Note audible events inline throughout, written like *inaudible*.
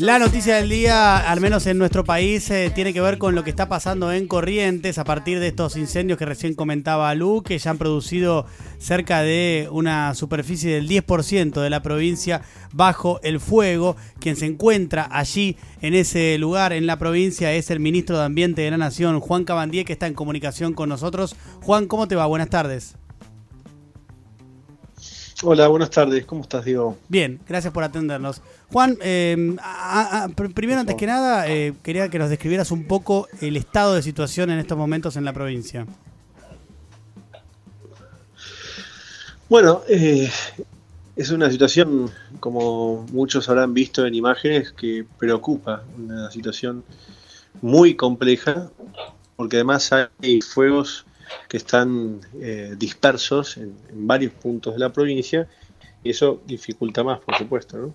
La noticia del día, al menos en nuestro país, eh, tiene que ver con lo que está pasando en Corrientes a partir de estos incendios que recién comentaba Lu, que ya han producido cerca de una superficie del 10% de la provincia bajo el fuego. Quien se encuentra allí en ese lugar, en la provincia, es el ministro de Ambiente de la Nación, Juan Cabandier, que está en comunicación con nosotros. Juan, ¿cómo te va? Buenas tardes. Hola, buenas tardes. ¿Cómo estás, Diego? Bien, gracias por atendernos. Juan, eh, primero, antes que nada, eh, quería que nos describieras un poco el estado de situación en estos momentos en la provincia. Bueno, eh, es una situación, como muchos habrán visto en imágenes, que preocupa. Una situación muy compleja, porque además hay fuegos que están eh, dispersos en, varios puntos de la provincia y eso dificulta más, por supuesto. ¿no?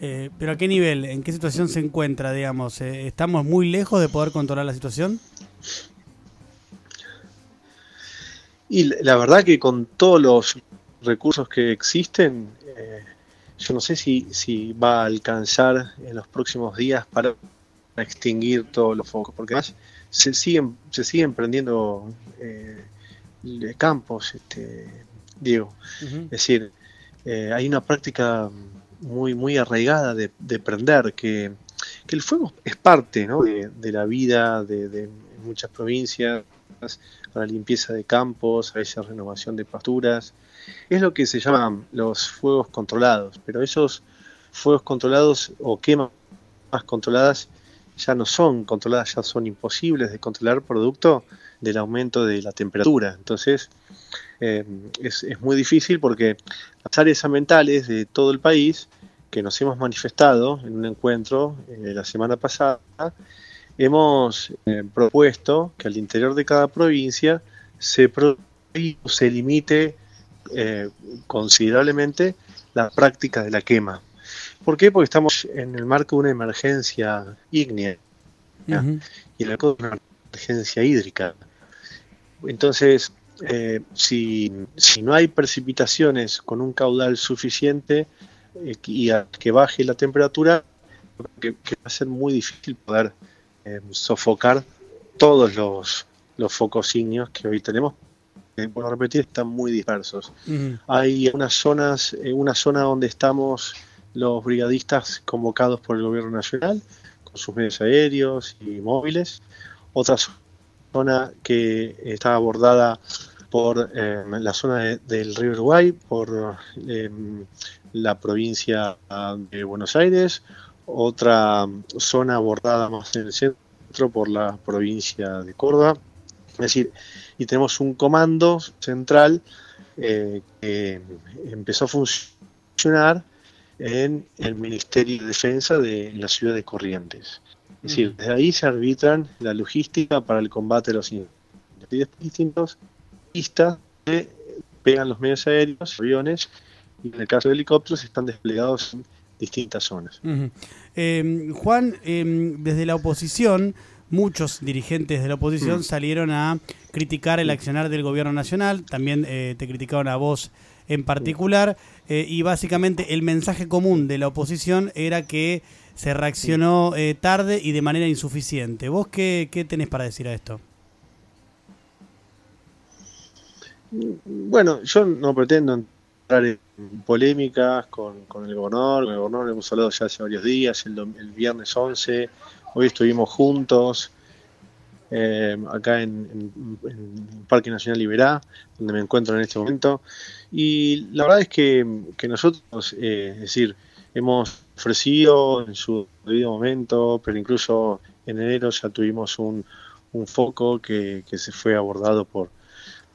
Eh, pero ¿a qué nivel? ¿En qué situación se encuentra, digamos? Eh, ¿Estamos muy lejos de poder controlar la situación? Y la verdad que con todos los recursos que existen, yo no sé si, si va a alcanzar en los próximos días para extinguir todos los focos, porque además se siguen, se siguen prendiendo eh, campos, este, Diego. Es decir, eh, hay una práctica muy, muy arraigada de, prender, que, el fuego es parte de, la vida de, muchas provincias, la limpieza de campos, a veces renovación de pasturas. Es lo que se llaman los fuegos controlados, pero esos fuegos controlados o quemas controladas ya no son controladas, ya son imposibles de controlar producto del aumento de la temperatura. Entonces, eh, es, muy difícil porque las áreas ambientales de todo el país, que nos hemos manifestado en un encuentro eh, la semana pasada, hemos eh, propuesto que al interior de cada provincia se, se limite considerablemente la práctica de la quema. ¿Por qué? Porque estamos en el marco de una emergencia ígnea y en el marco de una emergencia hídrica. Entonces, eh, si, no hay precipitaciones con un caudal suficiente eh, y a que baje la temperatura, que, va a ser muy difícil poder eh, sofocar todos los, focos ígneos que hoy tenemos. por repetir, están muy dispersos. Hay unas zonas, una zona donde estamos los brigadistas convocados por el gobierno nacional, con sus medios aéreos y móviles. Otra zona que está abordada por eh, la zona del río Uruguay, por em, la provincia de Buenos Aires, otra zona abordada más en el centro por la provincia de Córdoba. Es decir, y tenemos un comando central eh, que empezó a funcionar en el Ministerio de Defensa de la ciudad de Corrientes. Es decir, desde ahí se arbitran la logística para el combate de los incendios. distintos pistas que pegan los medios aéreos, aviones, y en el caso de helicópteros están desplegados en distintas zonas. Em, Juan, em, desde la oposición, muchos dirigentes de la oposición mm. salieron a criticar el accionar del gobierno nacional, también eh, te criticaron a vos en particular, eh, y básicamente el mensaje común de la oposición era que se reaccionó eh, tarde y de manera insuficiente. ¿Vos qué, qué tenés para decir a esto? Bueno, yo no pretendo entrar en polémicas con, el gobernador. Con el gobernador hemos hablado ya hace varios días, el, el viernes 11, hoy estuvimos juntos. Eh, acá en, el Parque Nacional Liberá, donde me encuentro en este momento. Y la verdad es que, nosotros, eh, es decir, hemos ofrecido en su debido momento, pero incluso en enero ya tuvimos un, foco que, se fue abordado por,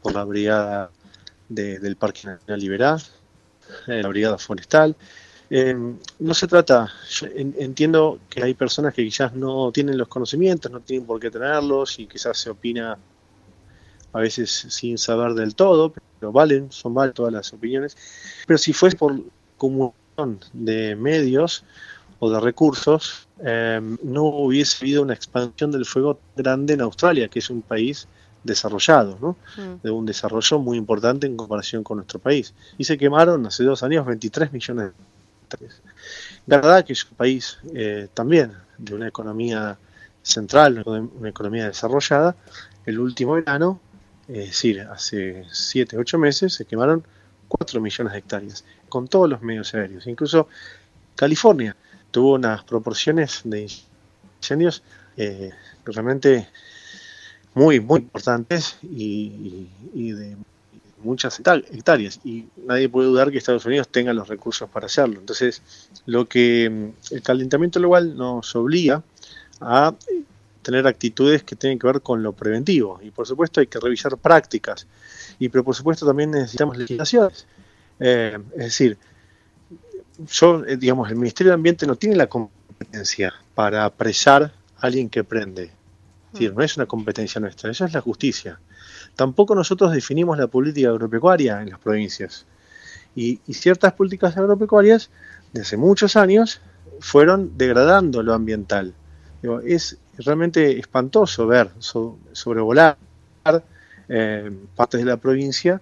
por la brigada del Parque Nacional Liberá, eh, la brigada forestal, eh, no se trata, entiendo que hay personas que quizás no tienen los conocimientos, no tienen por qué tenerlos y quizás se opina a veces sin saber del todo, pero valen, son válidas todas las opiniones. Pero si fuese por acumulación de medios o de recursos, eh, no hubiese habido una expansión del fuego grande en Australia, que es un país desarrollado, ¿no? Mm. de un desarrollo muy importante en comparación con nuestro país. Y se quemaron hace dos años 23 millones de hectáreas. Canadá, que es un país eh, también de una economía central, una economía desarrollada, el último verano, es decir, hace 7, 8 meses, se quemaron 4 millones de hectáreas, con todos los medios aéreos. Incluso California tuvo unas proporciones de incendios eh, realmente muy, muy importantes y, de muchas hectáreas. Y nadie puede dudar que Estados Unidos tenga los recursos para hacerlo. Entonces, lo que mm, el calentamiento global nos obliga a tener actitudes que tienen que ver con lo preventivo. Y por supuesto hay que revisar prácticas. Y pero por supuesto también necesitamos legislaciones. Eh, es decir, yo, eh, digamos, el Ministerio de Ambiente no tiene la competencia para apresar a alguien que prende no es una competencia nuestra, eso es la justicia. Tampoco nosotros definimos la política agropecuaria en las provincias. Y, ciertas políticas agropecuarias, de hace muchos años, fueron degradando lo ambiental. es realmente espantoso ver sobrevolar eh, partes de la provincia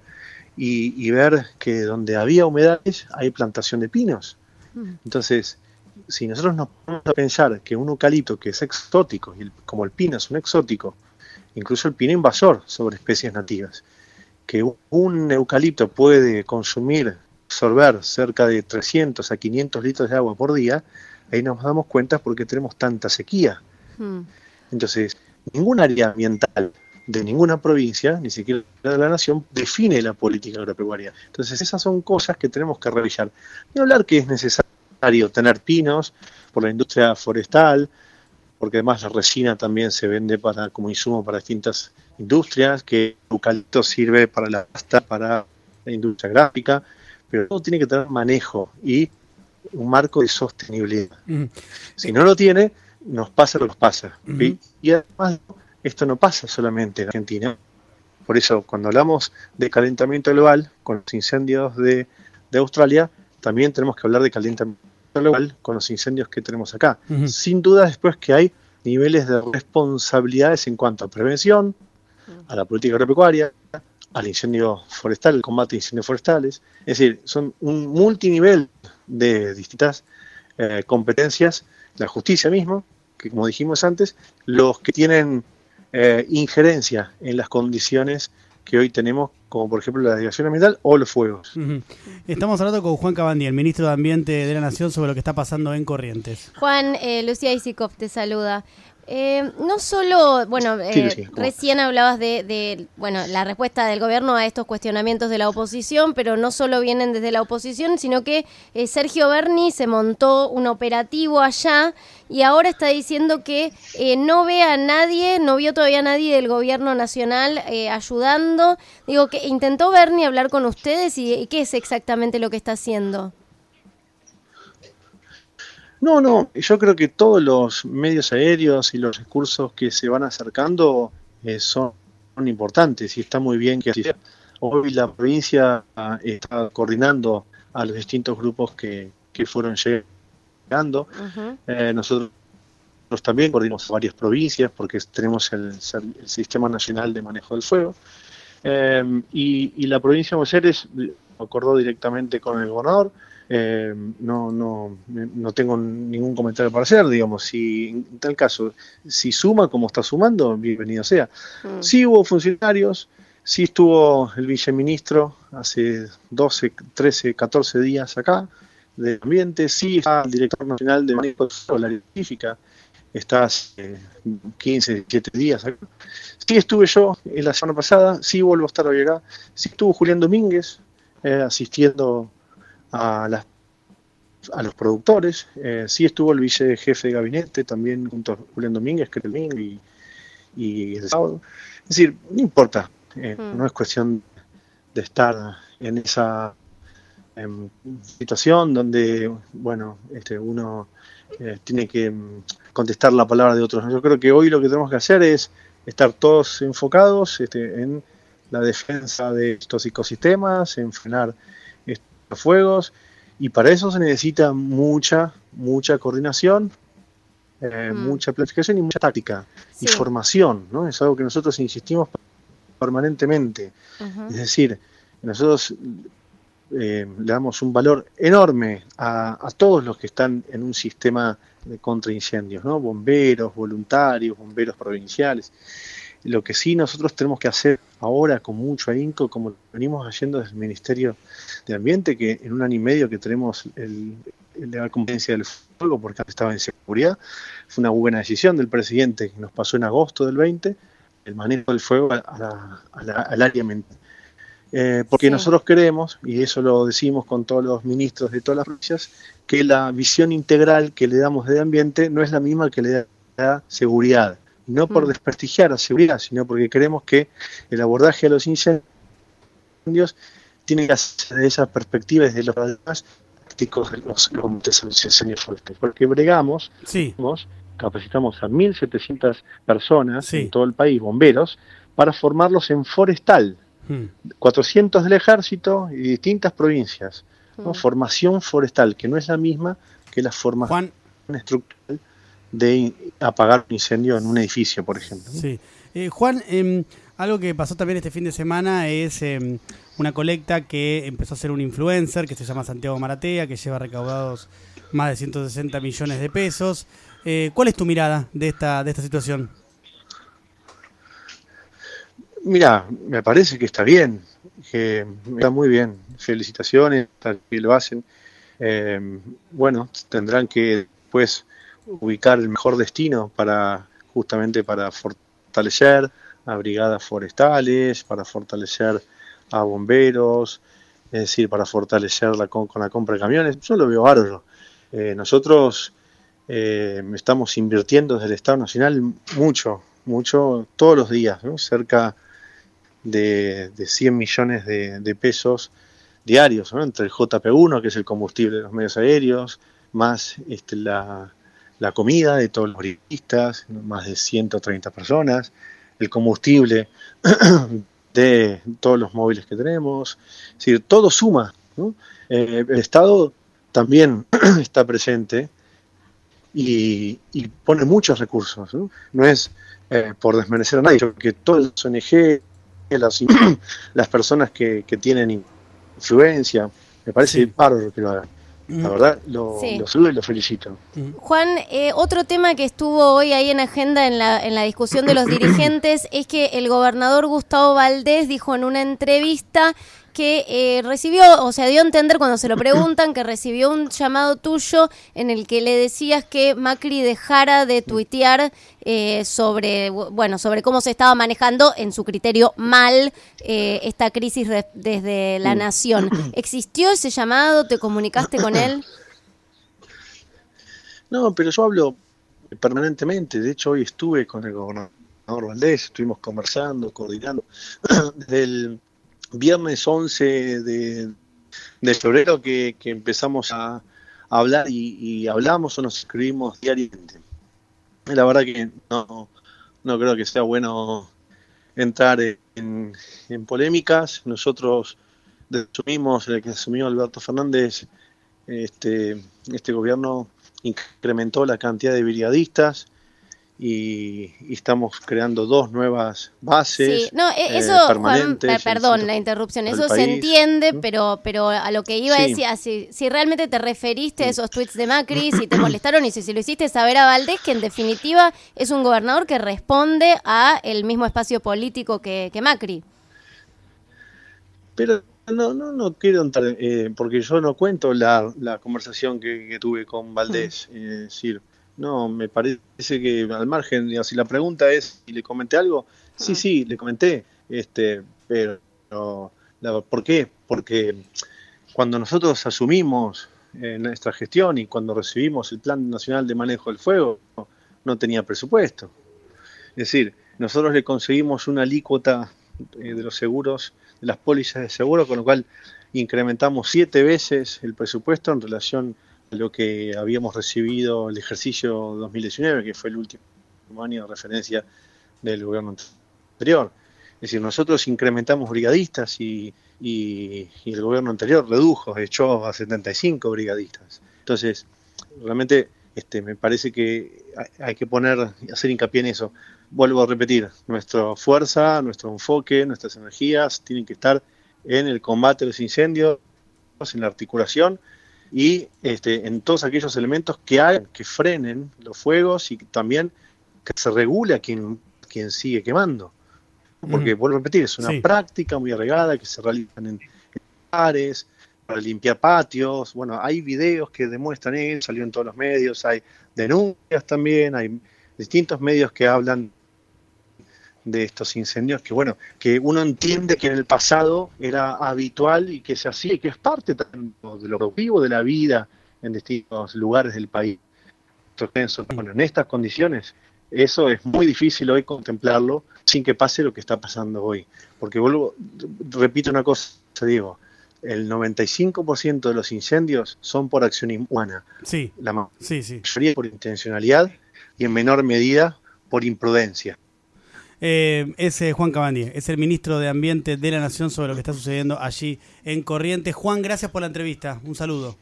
y, ver que donde había humedades hay plantación de pinos. Mm. Entonces, si nosotros nos ponemos a pensar que un eucalipto que es exótico, y como el pino es un exótico, incluso el pino invasor sobre especies nativas, que un eucalipto puede consumir, absorber cerca de 300 a 500 litros de agua por día, ahí nos damos cuenta por qué tenemos tanta sequía. Hmm. Entonces, ningún área ambiental de ninguna provincia, ni siquiera de la nación, define la política agropecuaria. Entonces, esas son cosas que tenemos que revisar. Y hablar que es necesario tener pinos por la industria forestal, porque además la resina también se vende para como insumo para distintas industrias, que el eucalipto sirve para la pasta, para la industria gráfica, pero todo tiene que tener manejo y un marco de sostenibilidad. Si no lo tiene, nos pasa lo que nos pasa. Y además, esto no pasa solamente en Argentina. Por eso, cuando hablamos de calentamiento global, con los incendios de, de Australia, también tenemos que hablar de calentamiento con los incendios que tenemos acá. Sin duda después que hay niveles de responsabilidades en cuanto a prevención, a la política agropecuaria, al incendio forestal, el combate de incendios forestales. Es decir, son un multinivel de distintas eh, competencias, la justicia mismo, que como dijimos antes, los que tienen eh, injerencia en las condiciones que hoy tenemos, como por ejemplo la dirección ambiental o los fuegos. Estamos hablando con Juan Cabandí, el ministro de Ambiente de la Nación, sobre lo que está pasando en Corrientes. Juan, eh, Lucía Isikov te saluda. Eh, no solo, bueno, eh, recién hablabas de, bueno, la respuesta del gobierno a estos cuestionamientos de la oposición, pero no solo vienen desde la oposición, sino que eh, Sergio Berni se montó un operativo allá y ahora está diciendo que no ve a nadie, no vio todavía a nadie del gobierno nacional ayudando. Digo, que intentó Berni hablar con ustedes y qué es exactamente lo que está haciendo. No, no, yo creo que todos los medios aéreos y los recursos que se van acercando eh, son, importantes y está muy bien que así sea. Hoy la provincia ah, está coordinando a los distintos grupos que, fueron llegando. Eh, nosotros también coordinamos varias provincias porque tenemos el, Sistema Nacional de Manejo del Fuego. Eh, y, la provincia de Buenos Aires acordó directamente con el gobernador eh, no, no, no tengo ningún comentario para hacer, digamos, si en tal caso, si suma como está sumando, bienvenido sea. Mm. Sí hubo funcionarios, sí estuvo el viceministro hace 12, 13, 14 días acá del ambiente, sí está el director nacional de manejo de la científica, está hace 15, 17 días acá. Sí estuve yo en la semana pasada, sí vuelvo a estar hoy acá, sí estuvo Julián Domínguez eh, asistiendo a, las, a los productores. Eh, sí estuvo el vice jefe de gabinete, también junto a Julián Domínguez, que el y, y el sábado. Es decir, no importa, eh, mm. no es cuestión de estar en esa em, situación donde, bueno, este, uno eh, tiene que em, contestar la palabra de otros. Yo creo que hoy lo que tenemos que hacer es estar todos enfocados este, en la defensa de estos ecosistemas, en frenar fuegos, y para eso se necesita mucha, mucha coordinación, eh, mm. mucha planificación y mucha táctica y formación, ¿no? Es algo que nosotros insistimos permanentemente. Es decir, nosotros eh, le damos un valor enorme a, todos los que están en un sistema de contraincendios, ¿no? bomberos, voluntarios, bomberos provinciales. Lo que sí nosotros tenemos que hacer ahora con mucho ahínco, como venimos haciendo desde el Ministerio de Ambiente, que en un año y medio que tenemos el, la competencia del fuego, porque estaba en seguridad, fue una buena decisión del presidente que nos pasó en agosto del 20, el manejo del fuego al área mental eh, porque nosotros creemos, y eso lo decimos con todos los ministros de todas las provincias, que la visión integral que le damos de ambiente no es la misma que le da seguridad. No por mm. desprestigiar la seguridad, sino porque creemos que el abordaje a los incendios tiene que ser de esa perspectiva desde los demás prácticos de los, incendios forestales. Porque bregamos, capacitamos a 1.700 personas en todo el país, bomberos, para formarlos en forestal 400 del ejército y distintas provincias. Hmm. Formación forestal, que no es la misma que la formación estructural de apagar un incendio en un edificio, por ejemplo. Sí. Eh, Juan, em, algo que pasó también este fin de semana es em, una colecta que empezó a ser un influencer que se llama Santiago Maratea, que lleva recaudados más de 160 millones de pesos. Eh, ¿Cuál es tu mirada de esta, de esta situación? Mira, me parece que está bien, que está muy bien. Felicitaciones a que lo hacen. Eh, bueno, tendrán que después ubicar el mejor destino para justamente para fortalecer a brigadas forestales, para fortalecer a bomberos, es decir, para fortalecer la, con, la compra de camiones. Yo lo veo bárbaro. Eh, nosotros eh, estamos invirtiendo desde el Estado Nacional mucho, mucho, todos los días, cerca de, 100 millones de, pesos diarios, entre el JP1, que es el combustible de los medios aéreos, más este, la, comida de todos los brigadistas, más de 130 personas, el combustible *clears throat* de todos los móviles que tenemos, es decir, todo suma. Eh, el Estado también *clears throat* está presente y, pone muchos recursos. No, es eh, por desmerecer a nadie, porque todas las ONG, *clears throat* las, las personas que, tienen influencia. Me parece sí. que lo hagan. La mm. verdad, lo, saludo y lo felicito. Mm. Juan, eh, otro tema que estuvo hoy ahí en agenda en la, en la discusión de los *coughs* dirigentes es que el gobernador Gustavo Valdés dijo en una entrevista que eh, recibió, o sea, dio a entender cuando se lo preguntan que recibió un llamado tuyo en el que le decías que Macri dejara de tuitear eh, sobre, bueno, sobre cómo se estaba manejando, en su criterio, mal eh, esta crisis desde la nación. *clears throat* ¿Existió ese llamado? ¿Te comunicaste con él? *clears throat* No, pero yo hablo permanentemente. De hecho, hoy estuve con el gobernador Valdés, estuvimos conversando, coordinando. *clears throat* Desde el viernes 11 de, febrero que, empezamos a, hablar y, hablamos o nos escribimos diariamente. La verdad que no, no creo que sea bueno entrar en, polémicas. Nosotros asumimos, el que asumió Alberto Fernández, este, este gobierno incrementó la cantidad de brigadistas, y, estamos creando dos nuevas bases. Sí, no, e- eh, eso, Juan, perdón la interrupción, eso se entiende, pero, pero a lo que iba a decir, si, si, realmente te referiste a esos tweets de Macri, *clears throat* si te molestaron y si, si lo hiciste saber a Valdés, que en definitiva es un gobernador que responde a el mismo espacio político que, que Macri. Pero no, no, no quiero entrar, eh, porque yo no cuento la, la conversación que, tuve con Valdés, mm. es decir, no, me parece que al margen, si la pregunta es si le comenté algo, sí, ah. sí, le comenté, este, pero ¿por qué? Porque cuando nosotros asumimos eh, nuestra gestión y cuando recibimos el Plan Nacional de Manejo del Fuego, no tenía presupuesto. Es decir, nosotros le conseguimos una alícuota eh, de los seguros, de las pólizas de seguro, con lo cual incrementamos siete veces el presupuesto en relación lo que habíamos recibido el ejercicio 2019, que fue el último año de referencia del gobierno anterior. Es decir, nosotros incrementamos brigadistas y, el gobierno anterior redujo, echó a 75 brigadistas. Entonces, realmente este, me parece que hay que poner, hacer hincapié en eso. Vuelvo a repetir, nuestra fuerza, nuestro enfoque, nuestras energías tienen que estar en el combate a los incendios en la articulación y este, en todos aquellos elementos que hagan, que frenen los fuegos y también que se regule a quien, quien sigue quemando. Porque, vuelvo a repetir, es una práctica muy arregada que se realizan en, bares, para limpiar patios. Bueno, hay videos que demuestran eso, salió en todos los medios, hay denuncias también, hay distintos medios que hablan de estos incendios que bueno que uno entiende que en el pasado era habitual y que se hacía y que es parte de lo vivo de la vida en distintos lugares del país. Bueno en estas condiciones eso es muy difícil hoy contemplarlo sin que pase lo que está pasando hoy. Porque vuelvo repito una cosa Diego el 95% de los incendios son por acción humana sí. La sí, sí. mayoría por intencionalidad y en menor medida por imprudencia eh, es eh, Juan Cabandier, es el ministro de Ambiente de la Nación sobre lo que está sucediendo allí en Corrientes. Juan, gracias por la entrevista. Un saludo.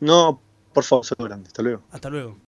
No, por favor, saludo grande. Hasta luego. Hasta luego.